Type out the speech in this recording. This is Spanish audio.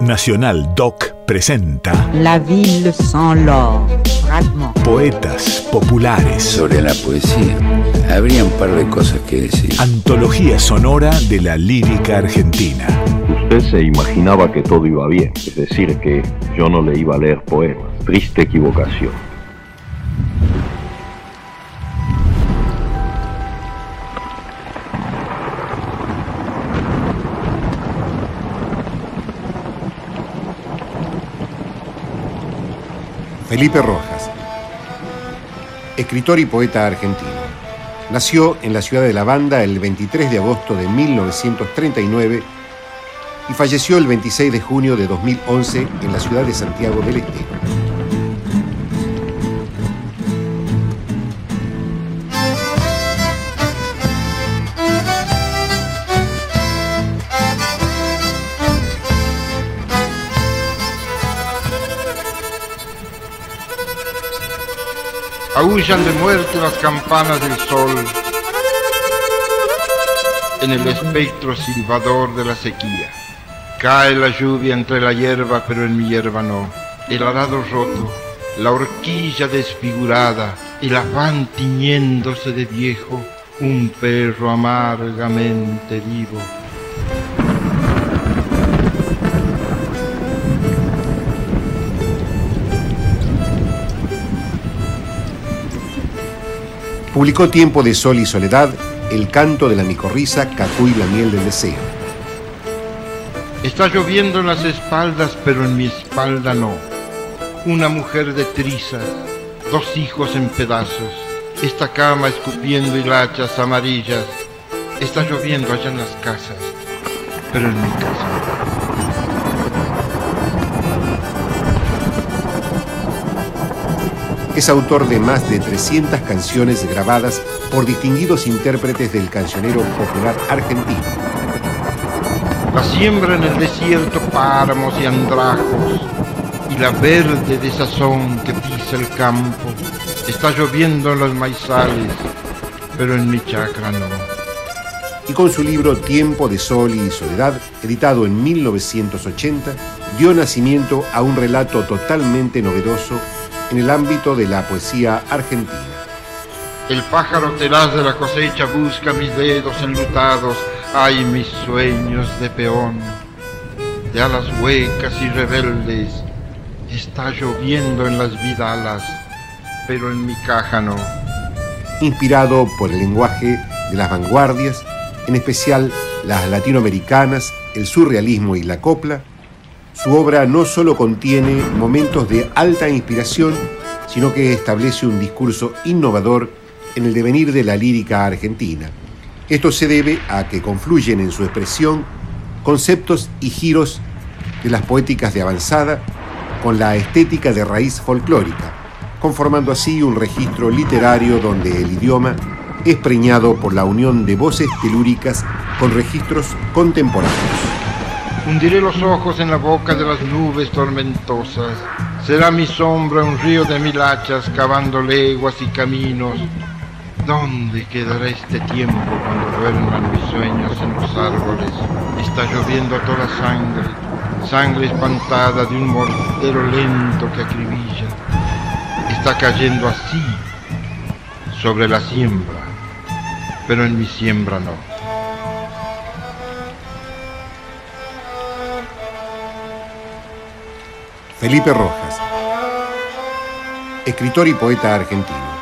Nacional Doc presenta La ville sans l'or. Poetas Populares. Sobre la poesía, habría un par de cosas que decir. Antología sonora de la lírica argentina. Usted se imaginaba que todo iba bien, es decir, que yo no le iba a leer poemas. Triste equivocación. Felipe Rojas, escritor y poeta argentino. Nació en la ciudad de La Banda el 23 de agosto de 1939 y falleció el 26 de junio de 2011 en la ciudad de Santiago del Estero. Aullan de muerte las campanas del sol en el espectro silbador de la sequía. Cae la lluvia entre la hierba, pero en mi hierba no. El arado roto, la horquilla desfigurada, el afán tiñéndose de viejo, un perro amargamente vivo. Publicó Tiempo de Sol y Soledad, El canto de la micorriza, Cacuy la miel del deseo. Está lloviendo en las espaldas, pero en mi espalda no. Una mujer de trizas, dos hijos en pedazos, esta cama escupiendo hilachas amarillas. Está lloviendo allá en las casas, pero en mi casa Es autor de más de 300 canciones grabadas por distinguidos intérpretes del cancionero popular argentino. La siembra en el desierto páramos y andrajos y la verde desazón que pisa el campo. Está lloviendo en los maizales, pero en mi chacra no. Y con su libro Tiempo de Sol y Soledad, editado en 1980, dio nacimiento a un relato totalmente novedoso en el ámbito de la poesía argentina. El pájaro tenaz de la cosecha busca mis dedos enlutados, ay mis sueños de peón, de alas huecas y rebeldes. Está lloviendo en las vidalas, pero en mi caja no. Inspirado por el lenguaje de las vanguardias, en especial las latinoamericanas, el surrealismo y la copla, su obra no solo contiene momentos de alta inspiración, sino que establece un discurso innovador en el devenir de la lírica argentina. Esto se debe a que confluyen en su expresión conceptos y giros de las poéticas de avanzada con la estética de raíz folclórica, conformando así un registro literario donde el idioma es preñado por la unión de voces telúricas con registros contemporáneos. Hundiré los ojos en la boca de las nubes tormentosas. Será mi sombra un río de mil hachas cavando leguas y caminos. ¿Dónde quedará este tiempo cuando duerman mis sueños en los árboles? Está lloviendo toda sangre, sangre espantada de un mortero lento que acribilla. Está cayendo así sobre la siembra, pero en mi siembra no. Felipe Rojas, escritor y poeta argentino.